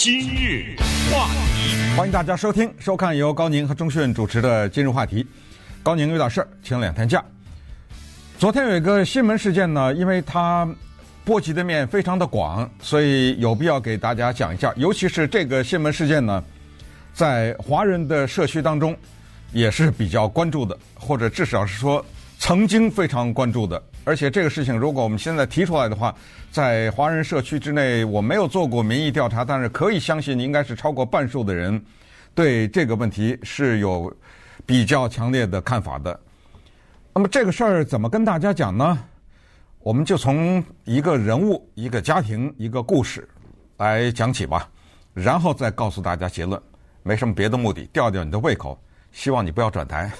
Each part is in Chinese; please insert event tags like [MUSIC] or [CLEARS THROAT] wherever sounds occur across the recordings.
今日话题，欢迎大家收听、收看由高宁和钟迅主持的《今日话题》。高宁遇到事儿，请两天假。昨天有一个新闻事件呢，因为它波及的面非常的广，所以有必要给大家讲一下。尤其是这个新闻事件呢，在华人的社区当中也是比较关注的，或者至少是说曾经非常关注的。而且这个事情，如果我们现在提出来的话，在华人社区之内，我没有做过民意调查，但是可以相信，应该是超过半数的人对这个问题是有比较强烈的看法的。那么这个事儿怎么跟大家讲呢？我们就从一个人物、一个家庭、一个故事来讲起吧，然后再告诉大家结论。没什么别的目的，吊吊你的胃口，希望你不要转台。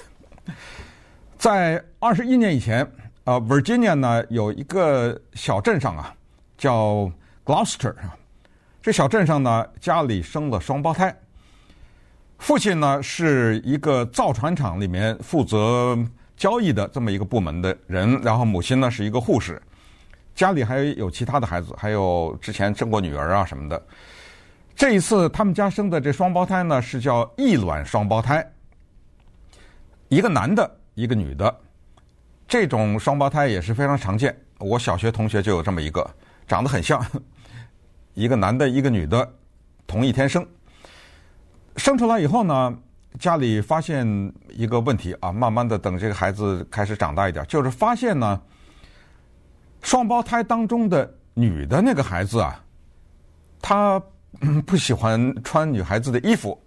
在二十一年以前。呃，Virginia 呢有一个小镇上啊，叫 Gloucester 啊。这小镇上呢，家里生了双胞胎。父亲呢是一个造船厂里面负责交易的这么一个部门的人，然后母亲呢是一个护士。家里还有其他的孩子，还有之前生过女儿啊什么的。这一次他们家生的这双胞胎呢是叫异卵双胞胎，一个男的，一个女的。这种双胞胎也是非常常见，我小学同学就有这么一个，长得很像，[LAUGHS] 一个男的，一个女的，同一天生。生出来以后呢，家里发现一个问题啊，慢慢的等这个孩子开始长大一点，就是发现呢，双胞胎当中的女的那个孩子啊，她 [CLEARS THROAT] 不喜欢穿女孩子的衣服，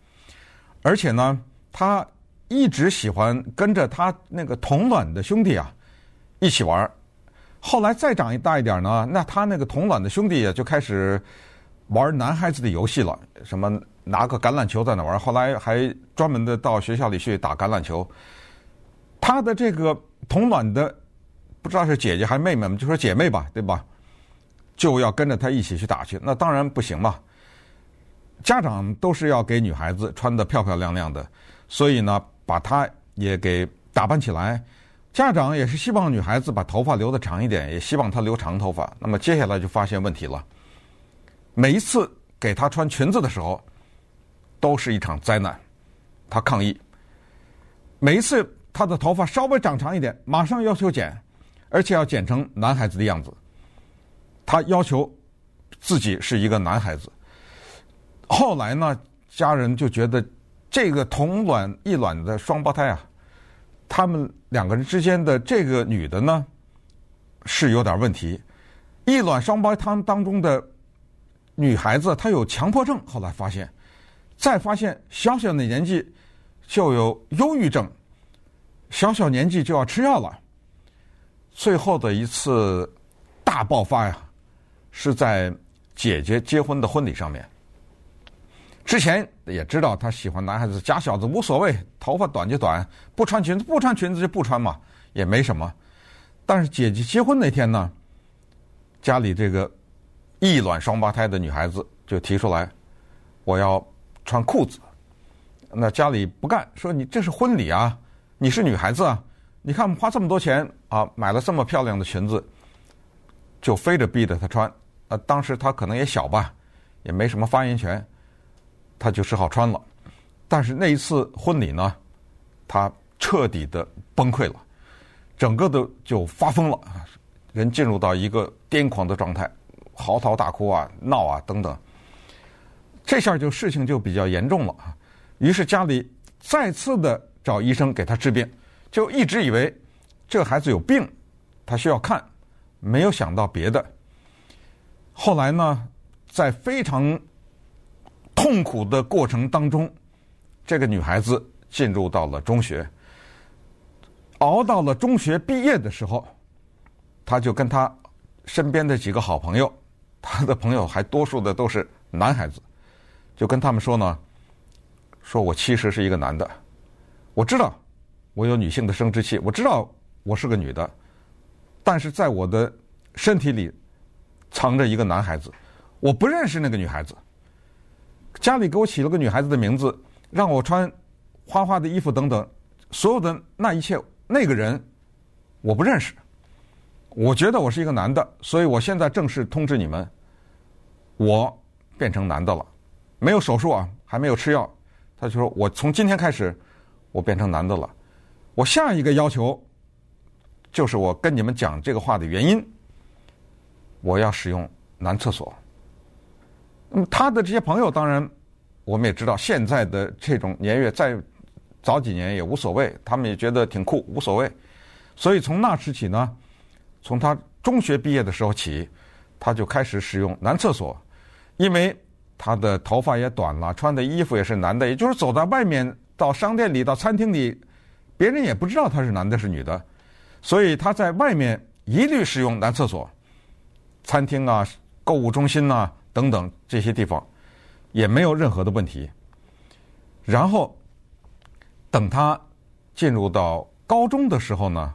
而且呢，她。一直喜欢跟着他那个同卵的兄弟啊一起玩，后来再长一大一点呢，那他那个同卵的兄弟也就开始玩男孩子的游戏了，什么拿个橄榄球在那玩，后来还专门的到学校里去打橄榄球。他的这个同卵的不知道是姐姐还是妹妹们，就说姐妹吧，对吧？就要跟着他一起去打去，那当然不行嘛。家长都是要给女孩子穿得漂漂亮亮的，所以呢。把她也给打扮起来，家长也是希望女孩子把头发留得长一点，也希望她留长头发。那么接下来就发现问题了，每一次给她穿裙子的时候，都是一场灾难。她抗议，每一次她的头发稍微长长一点，马上要求剪，而且要剪成男孩子的样子。她要求自己是一个男孩子。后来呢，家人就觉得。这个同卵异卵的双胞胎啊，他们两个人之间的这个女的呢，是有点问题。异卵双胞胎当中的女孩子，她有强迫症。后来发现，再发现小小的年纪就有忧郁症，小小年纪就要吃药了。最后的一次大爆发呀，是在姐姐结婚的婚礼上面。之前也知道他喜欢男孩子，假小子无所谓，头发短就短，不穿裙子不穿裙子就不穿嘛，也没什么。但是姐姐结婚那天呢，家里这个异卵双胞胎的女孩子就提出来，我要穿裤子。那家里不干，说你这是婚礼啊，你是女孩子啊，你看我们花这么多钱啊，买了这么漂亮的裙子，就非得逼着她穿。呃，当时她可能也小吧，也没什么发言权。他就只好穿了，但是那一次婚礼呢，他彻底的崩溃了，整个的就发疯了，人进入到一个癫狂的状态，嚎啕大哭啊、闹啊等等。这下就事情就比较严重了啊，于是家里再次的找医生给他治病，就一直以为这个孩子有病，他需要看，没有想到别的。后来呢，在非常痛苦的过程当中，这个女孩子进入到了中学，熬到了中学毕业的时候，她就跟她身边的几个好朋友，她的朋友还多数的都是男孩子，就跟他们说呢，说我其实是一个男的，我知道我有女性的生殖器，我知道我是个女的，但是在我的身体里藏着一个男孩子，我不认识那个女孩子。家里给我起了个女孩子的名字，让我穿花花的衣服等等，所有的那一切，那个人我不认识。我觉得我是一个男的，所以我现在正式通知你们，我变成男的了。没有手术啊，还没有吃药，他就说：“我从今天开始，我变成男的了。我下一个要求，就是我跟你们讲这个话的原因，我要使用男厕所。”那么他的这些朋友，当然我们也知道，现在的这种年月，再早几年也无所谓，他们也觉得挺酷，无所谓。所以从那时起呢，从他中学毕业的时候起，他就开始使用男厕所，因为。他的头发也短了，穿的衣服也是男的，也就是走到外面，到商店里、到餐厅里，别人也不知道他是男的是女的，所以他在外面一律使用男厕所，餐厅啊、购物中心啊等等这些地方也没有任何的问题。然后等他进入到高中的时候呢，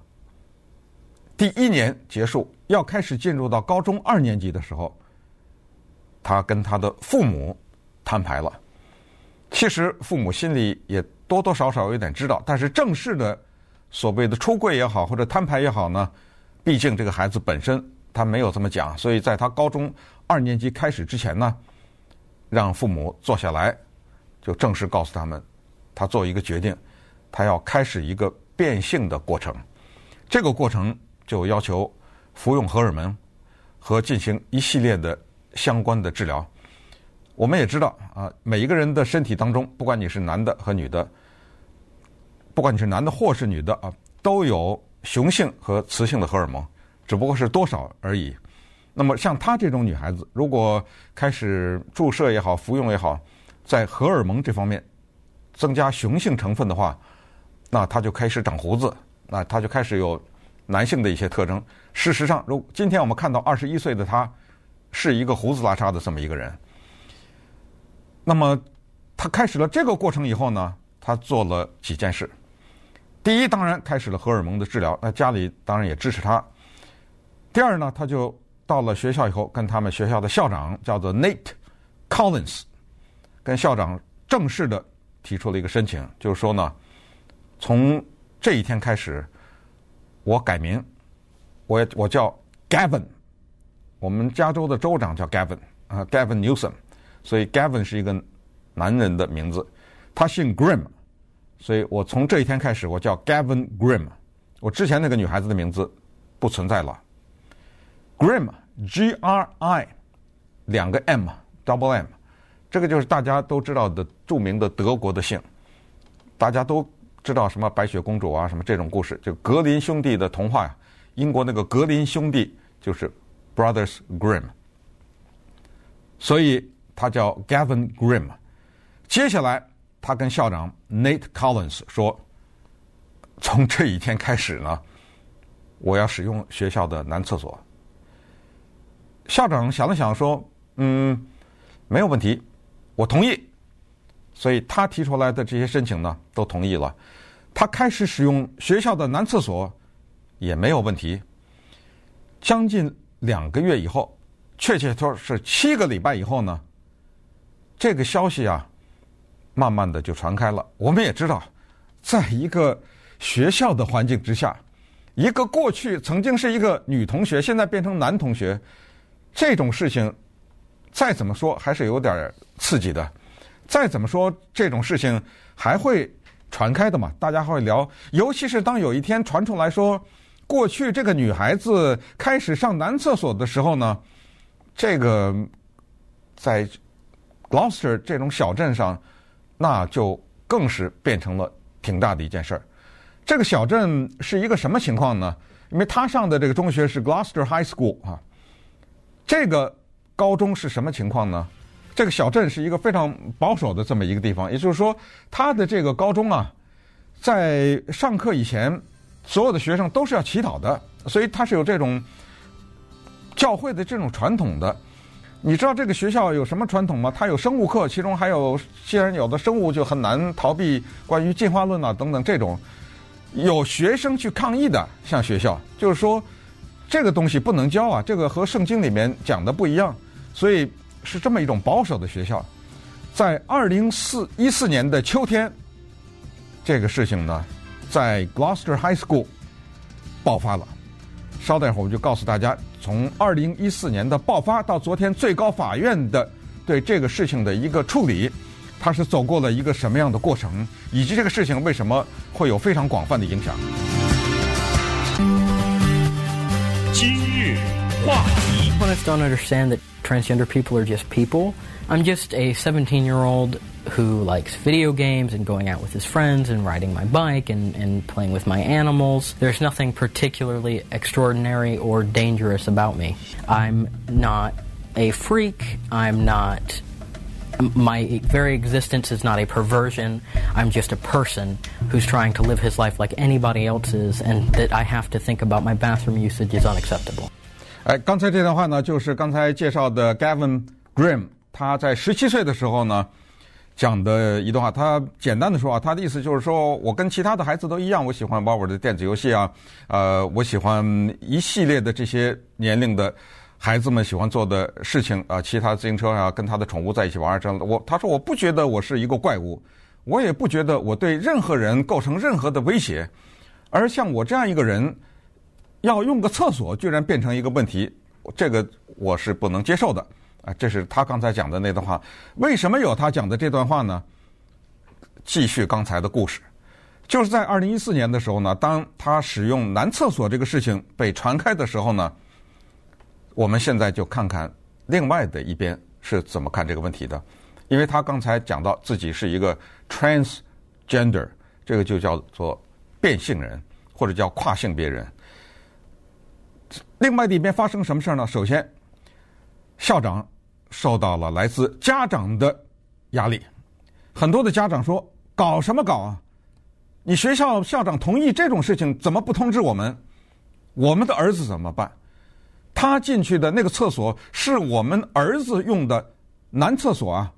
第一年结束，要开始进入到高中二年级的时候。他跟他的父母摊牌了，其实父母心里也多多少少有点知道，但是正式的所谓的出柜也好，或者摊牌也好呢，毕竟这个孩子本身他没有这么讲，所以在他高中二年级开始之前呢，让父母坐下来，就正式告诉他们，他做一个决定，他要开始一个变性的过程，这个过程就要求服用荷尔蒙和进行一系列的。相关的治疗，我们也知道啊，每一个人的身体当中，不管你是男的和女的，不管你是男的或是女的啊，都有雄性和雌性的荷尔蒙，只不过是多少而已。那么像她这种女孩子，如果开始注射也好，服用也好，在荷尔蒙这方面增加雄性成分的话，那她就开始长胡子，那她就开始有男性的一些特征。事实上，如今天我们看到二十一岁的她。是一个胡子拉碴的这么一个人。那么，他开始了这个过程以后呢，他做了几件事。第一，当然开始了荷尔蒙的治疗，那家里当然也支持他。第二呢，他就到了学校以后，跟他们学校的校长叫做 Nate Collins，跟校长正式的提出了一个申请，就是说呢，从这一天开始，我改名，我我叫 Gavin。我们加州的州长叫 Gavin 啊，Gavin Newsom，所以 Gavin 是一个男人的名字。他姓 Grim，所以我从这一天开始，我叫 Gavin Grim，。我之前那个女孩子的名字不存在了。Grim，G R I，两个 M，Double M，这个就是大家都知道的著名的德国的姓。大家都知道什么白雪公主啊，什么这种故事，就格林兄弟的童话呀。英国那个格林兄弟就是。Brothers Grimm，所以他叫 Gavin Grimm。接下来，他跟校长 Nate Collins 说：“从这一天开始呢，我要使用学校的男厕所。”校长想了想说：“嗯，没有问题，我同意。”所以他提出来的这些申请呢，都同意了。他开始使用学校的男厕所也没有问题。将近。两个月以后，确切说是七个礼拜以后呢，这个消息啊，慢慢的就传开了。我们也知道，在一个学校的环境之下，一个过去曾经是一个女同学，现在变成男同学，这种事情，再怎么说还是有点刺激的。再怎么说，这种事情还会传开的嘛？大家会聊，尤其是当有一天传出来说。过去这个女孩子开始上男厕所的时候呢，这个在 Gloucester 这种小镇上，那就更是变成了挺大的一件事儿。这个小镇是一个什么情况呢？因为他上的这个中学是 Gloucester High School 啊，这个高中是什么情况呢？这个小镇是一个非常保守的这么一个地方，也就是说，他的这个高中啊，在上课以前。所有的学生都是要祈祷的，所以他是有这种教会的这种传统的。你知道这个学校有什么传统吗？它有生物课，其中还有，既然有的生物就很难逃避关于进化论啊等等这种，有学生去抗议的，像学校就是说这个东西不能教啊，这个和圣经里面讲的不一样，所以是这么一种保守的学校。在二零四一四年的秋天，这个事情呢。在 Gloucester High School 爆发了。稍待会儿，我就告诉大家，从二零一四年的爆发到昨天最高法院的对这个事情的一个处理，他是走过了一个什么样的过程，以及这个事情为什么会有非常广泛的影响。Opponents don't understand that transgender people are just people. I'm just a 17 year old who likes video games and going out with his friends and riding my bike and, and playing with my animals. There's nothing particularly extraordinary or dangerous about me. I'm not a freak. I'm not. My very existence is not a perversion. I'm just a person who's trying to live his life like anybody else's, and that I have to think about my bathroom usage is unacceptable. 哎，刚才这段话呢，就是刚才介绍的 Gavin Grimm，他在十七岁的时候呢讲的一段话。他简单的说啊，他的意思就是说我跟其他的孩子都一样，我喜欢玩我的电子游戏啊，呃，我喜欢一系列的这些年龄的。孩子们喜欢做的事情啊，骑他自行车啊，跟他的宠物在一起玩啊这样的。我他说我不觉得我是一个怪物，我也不觉得我对任何人构成任何的威胁。而像我这样一个人，要用个厕所居然变成一个问题，这个我是不能接受的啊。这是他刚才讲的那段话。为什么有他讲的这段话呢？继续刚才的故事，就是在二零一四年的时候呢，当他使用男厕所这个事情被传开的时候呢。我们现在就看看另外的一边是怎么看这个问题的，因为他刚才讲到自己是一个 transgender，这个就叫做变性人或者叫跨性别人。另外的一边发生什么事儿呢？首先，校长受到了来自家长的压力，很多的家长说：“搞什么搞啊？你学校校长同意这种事情，怎么不通知我们？我们的儿子怎么办？”他进去的那个厕所是我们儿子用的男厕所啊，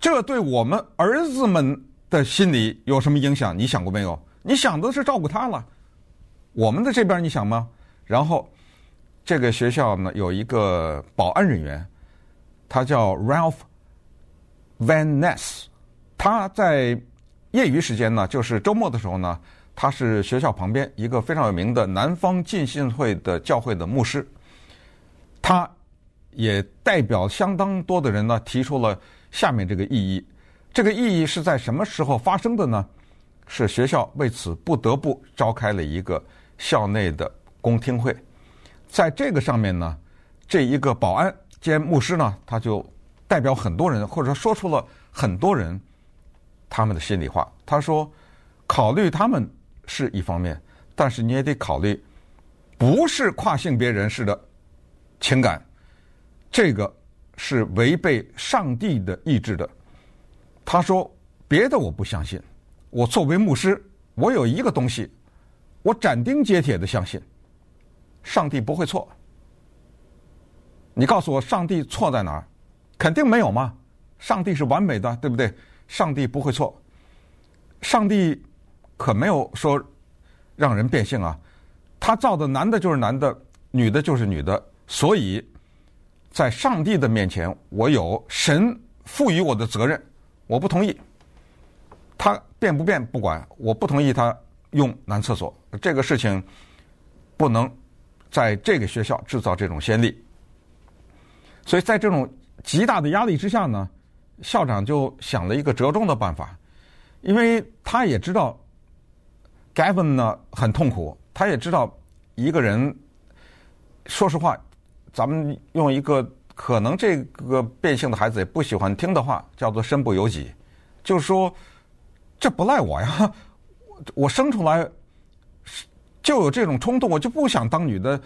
这对我们儿子们的心理有什么影响？你想过没有？你想的是照顾他了，我们的这边你想吗？然后这个学校呢，有一个保安人员，他叫 Ralph Van Ness，他在业余时间呢，就是周末的时候呢，他是学校旁边一个非常有名的南方浸信会的教会的牧师。他也代表相当多的人呢，提出了下面这个异议。这个异议是在什么时候发生的呢？是学校为此不得不召开了一个校内的公听会。在这个上面呢，这一个保安兼牧师呢，他就代表很多人，或者说说出了很多人他们的心里话。他说：“考虑他们是一方面，但是你也得考虑，不是跨性别人士的。”情感，这个是违背上帝的意志的。他说：“别的我不相信，我作为牧师，我有一个东西，我斩钉截铁的相信，上帝不会错。你告诉我，上帝错在哪儿？肯定没有嘛，上帝是完美的，对不对？上帝不会错，上帝可没有说让人变性啊，他造的男的就是男的，女的就是女的。”所以，在上帝的面前，我有神赋予我的责任。我不同意，他变不变不管，我不同意他用男厕所。这个事情不能在这个学校制造这种先例。所以在这种极大的压力之下呢，校长就想了一个折中的办法，因为他也知道 Gavin 呢很痛苦，他也知道一个人，说实话。咱们用一个可能这个变性的孩子也不喜欢听的话，叫做“身不由己”，就是说，这不赖我呀，我生出来就有这种冲动，我就不想当女的。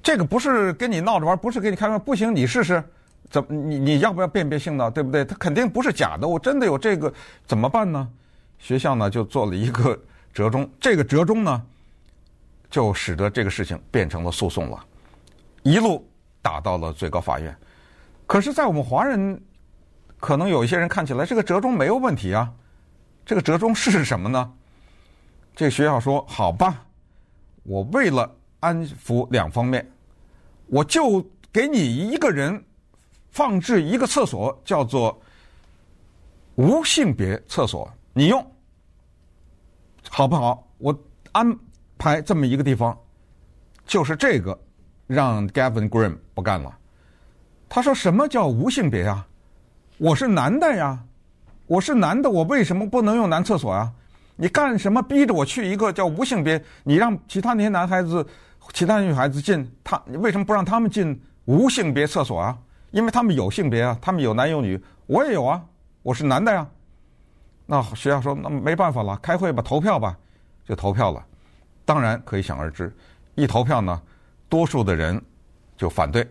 这个不是跟你闹着玩，不是跟你开玩笑，不行，你试试，怎么你你要不要辨别性呢？对不对？他肯定不是假的，我真的有这个，怎么办呢？学校呢就做了一个折中，这个折中呢，就使得这个事情变成了诉讼了。一路打到了最高法院，可是，在我们华人，可能有一些人看起来这个折中没有问题啊。这个折中是什么呢？这学校说：“好吧，我为了安抚两方面，我就给你一个人放置一个厕所，叫做无性别厕所，你用好不好？我安排这么一个地方，就是这个。”让 Gavin Grimm 不干了，他说：“什么叫无性别啊？我是男的呀，我是男的，我为什么不能用男厕所啊？你干什么逼着我去一个叫无性别？你让其他那些男孩子、其他女孩子进，他你为什么不让他们进无性别厕所啊？因为他们有性别啊，他们有男有女，我也有啊，我是男的呀。那学校说，那没办法了，开会吧，投票吧，就投票了。当然可以想而知，一投票呢，多数的人就反对。”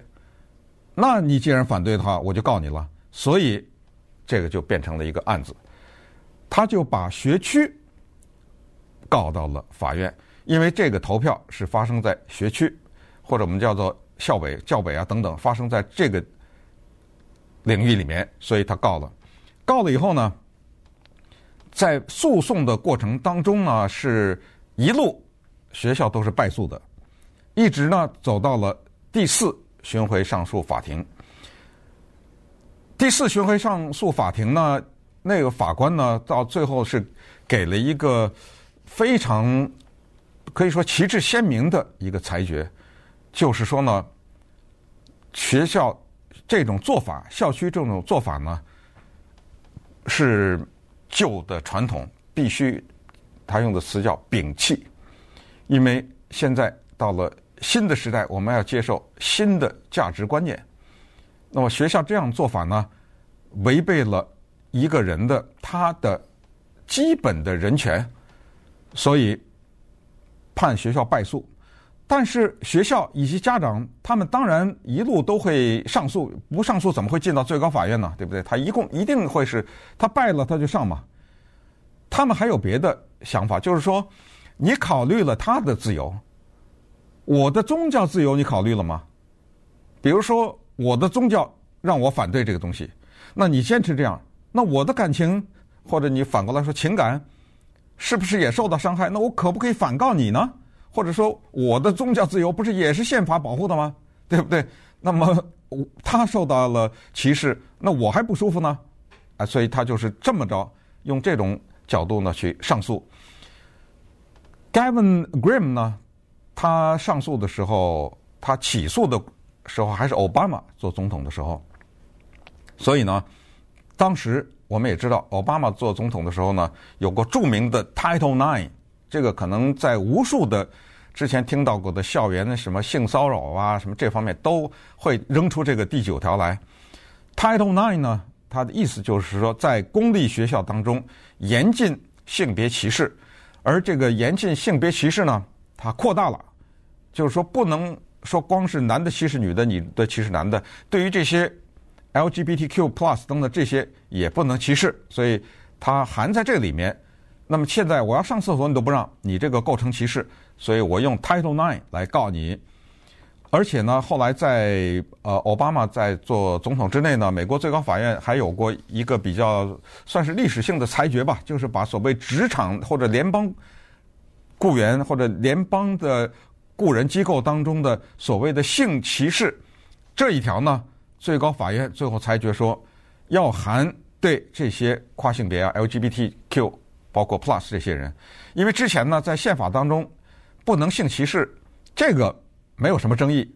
那你既然反对的话，我就告你了。所以，这个就变成了一个案子，他就把学区告到了法院，因为这个投票是发生在学区，或者我们叫做校委、教委啊等等，发生在这个领域里面，所以他告了。告了以后呢，在诉讼的过程当中呢，是一路学校都是败诉的，一直呢走到了第四。巡回上诉法庭，第四巡回上诉法庭呢，那个法官呢，到最后是给了一个非常可以说旗帜鲜明的一个裁决，就是说呢，学校这种做法，校区这种做法呢，是旧的传统，必须他用的词叫摒弃，因为现在到了。新的时代，我们要接受新的价值观念。那么学校这样做法呢，违背了一个人的他的基本的人权，所以判学校败诉。但是学校以及家长，他们当然一路都会上诉，不上诉怎么会进到最高法院呢？对不对？他一共一定会是他败了他就上嘛。他们还有别的想法，就是说你考虑了他的自由。我的宗教自由你考虑了吗？比如说，我的宗教让我反对这个东西，那你坚持这样，那我的感情或者你反过来说情感，是不是也受到伤害？那我可不可以反告你呢？或者说，我的宗教自由不是也是宪法保护的吗？对不对？那么他受到了歧视，那我还不舒服呢？啊，所以他就是这么着，用这种角度呢去上诉。Gavin Grimm 呢？他上诉的时候，他起诉的时候还是奥巴马做总统的时候，所以呢，当时我们也知道，奥巴马做总统的时候呢，有过著名的 Title Nine，这个可能在无数的之前听到过的校园的什么性骚扰啊，什么这方面都会扔出这个第九条来。Title Nine 呢，它的意思就是说，在公立学校当中严禁性别歧视，而这个严禁性别歧视呢，它扩大了，就是说不能说光是男的歧视女的，女的歧视男的。对于这些 LGBTQ plus 等等这些也不能歧视，所以它含在这里面。那么现在我要上厕所你都不让，你这个构成歧视，所以我用 Title Nine 来告你。而且呢，后来在呃奥巴马在做总统之内呢，美国最高法院还有过一个比较算是历史性的裁决吧，就是把所谓职场或者联邦。雇员或者联邦的雇人机构当中的所谓的性歧视这一条呢，最高法院最后裁决说，要含对这些跨性别啊 LGBTQ 包括 Plus 这些人，因为之前呢在宪法当中不能性歧视，这个没有什么争议，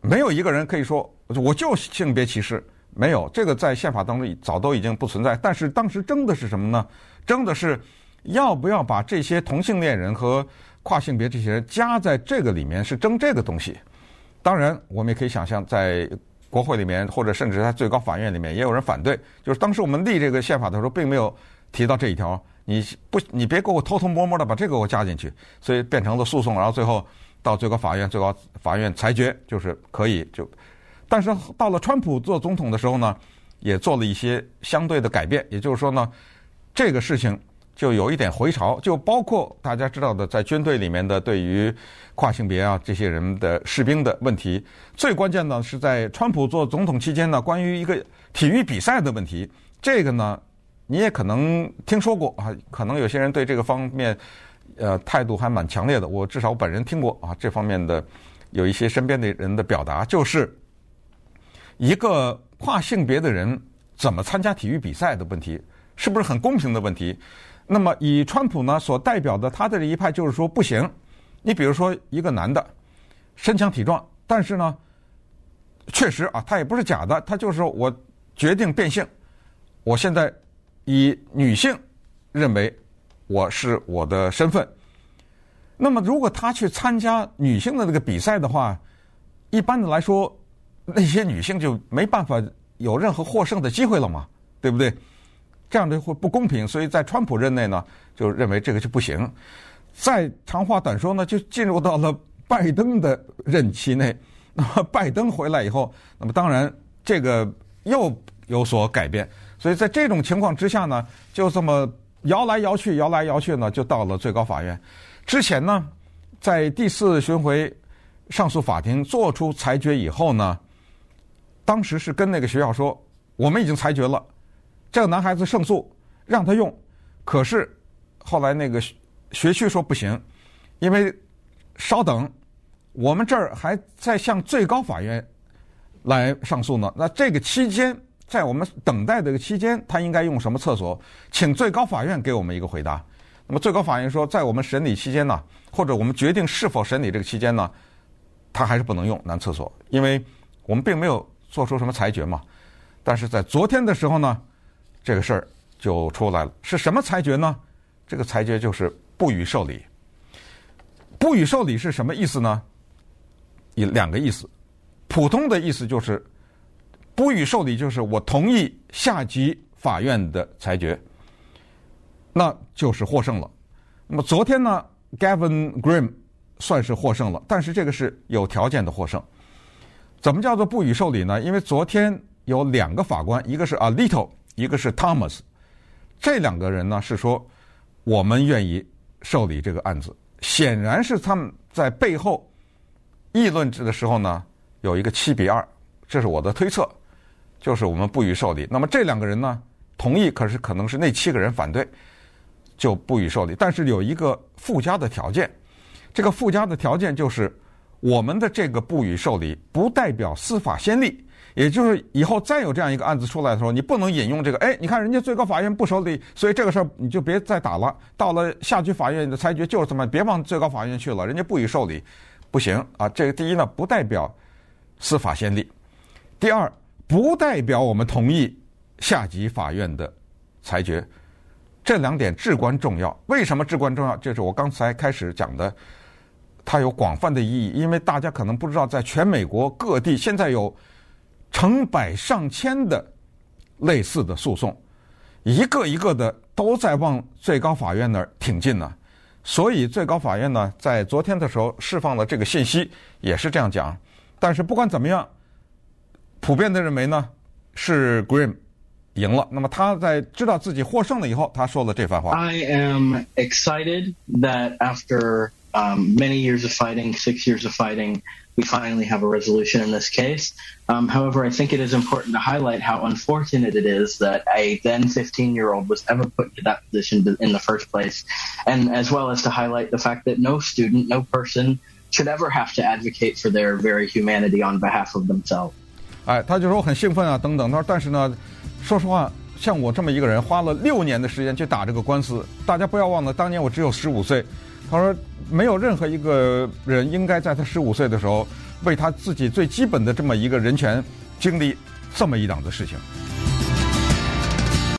没有一个人可以说我就性别歧视，没有这个在宪法当中早都已经不存在。但是当时争的是什么呢？争的是。要不要把这些同性恋人和跨性别这些人加在这个里面？是争这个东西。当然，我们也可以想象，在国会里面，或者甚至在最高法院里面，也有人反对。就是当时我们立这个宪法的时候，并没有提到这一条。你不，你别给我偷偷摸摸的把这个给我加进去。所以变成了诉讼，然后最后到最高法院，最高法院裁决就是可以就。但是到了川普做总统的时候呢，也做了一些相对的改变。也就是说呢，这个事情。就有一点回潮，就包括大家知道的，在军队里面的对于跨性别啊这些人的士兵的问题。最关键呢是在川普做总统期间呢，关于一个体育比赛的问题。这个呢，你也可能听说过啊，可能有些人对这个方面呃态度还蛮强烈的。我至少本人听过啊，这方面的有一些身边的人的表达，就是一个跨性别的人怎么参加体育比赛的问题，是不是很公平的问题？那么，以川普呢所代表的他的这一派就是说不行。你比如说一个男的身强体壮，但是呢确实啊，他也不是假的，他就是我决定变性，我现在以女性认为我是我的身份。那么，如果他去参加女性的那个比赛的话，一般的来说，那些女性就没办法有任何获胜的机会了嘛，对不对？这样的会不公平，所以在川普任内呢，就认为这个就不行。再长话短说呢，就进入到了拜登的任期内。[LAUGHS] 那么拜登回来以后，那么当然这个又有所改变。所以在这种情况之下呢，就这么摇来摇去，摇来摇去呢，就到了最高法院。之前呢，在第四巡回上诉法庭作出裁决以后呢，当时是跟那个学校说，我们已经裁决了，这个男孩子胜诉，让他用。可是后来那个学区说不行，因为稍等，我们这儿还在向最高法院来上诉呢。那这个期间，在我们等待的这个期间，他应该用什么厕所？请最高法院给我们一个回答。那么最高法院说，在我们审理期间呢，或者我们决定是否审理这个期间呢，他还是不能用男厕所，因为我们并没有做出什么裁决嘛。但是在昨天的时候呢，这个事儿就出来了。是什么裁决呢？这个裁决就是不予受理。不予受理是什么意思呢？有两个意思。普通的意思就是不予受理，就是我同意下级法院的裁决。那就是获胜了。那么昨天呢，Gavin Grimm 算是获胜了，但是这个是有条件的获胜。怎么叫做不予受理呢？因为昨天有两个法官，一个是 Alito，一个是 Thomas，这两个人呢是说我们愿意受理这个案子。显然是他们在背后议论的时候呢，有一个七比二，这是我的推测，就是我们不予受理。那么这两个人呢同意，可是可能是那七个人反对。就不予受理，但是有一个附加的条件，这个附加的条件就是我们的这个不予受理不代表司法先例，也就是以后再有这样一个案子出来的时候，你不能引用这个，哎，你看人家最高法院不受理，所以这个事儿你就别再打了。到了下级法院的裁决就是这么，别往最高法院去了，人家不予受理，不行啊。这个第一呢，不代表司法先例；第二，不代表我们同意下级法院的裁决。这两点至关重要。为什么至关重要？就是我刚才开始讲的，它有广泛的意义。因为大家可能不知道，在全美国各地现在有成百上千的类似的诉讼，一个一个的都在往最高法院那儿挺进呢。所以最高法院呢，在昨天的时候释放了这个信息，也是这样讲。但是不管怎么样，普遍的认为呢，是 Grimm。赢了。那么他在知道自己获胜了以后，他说了这番话。I am excited that after um, many years of fighting, six years of fighting, we finally have a resolution in this case. Um, however, I think it is important to highlight how unfortunate it is that a then 15 year old was ever put to that position in the first place, and as well as to highlight the fact that no student, no person should ever have to advocate for their very humanity on behalf of themselves. 哎，他就说我很兴奋啊，等等。他说，但是呢。说实话，像我这么一个人，花了六年的时间去打这个官司。大家不要忘了，当年我只有十五岁。 他说，没有任何一个人应该在他十五岁的时候，为他自己最基本的这么一个人权，经历这么一档子事情。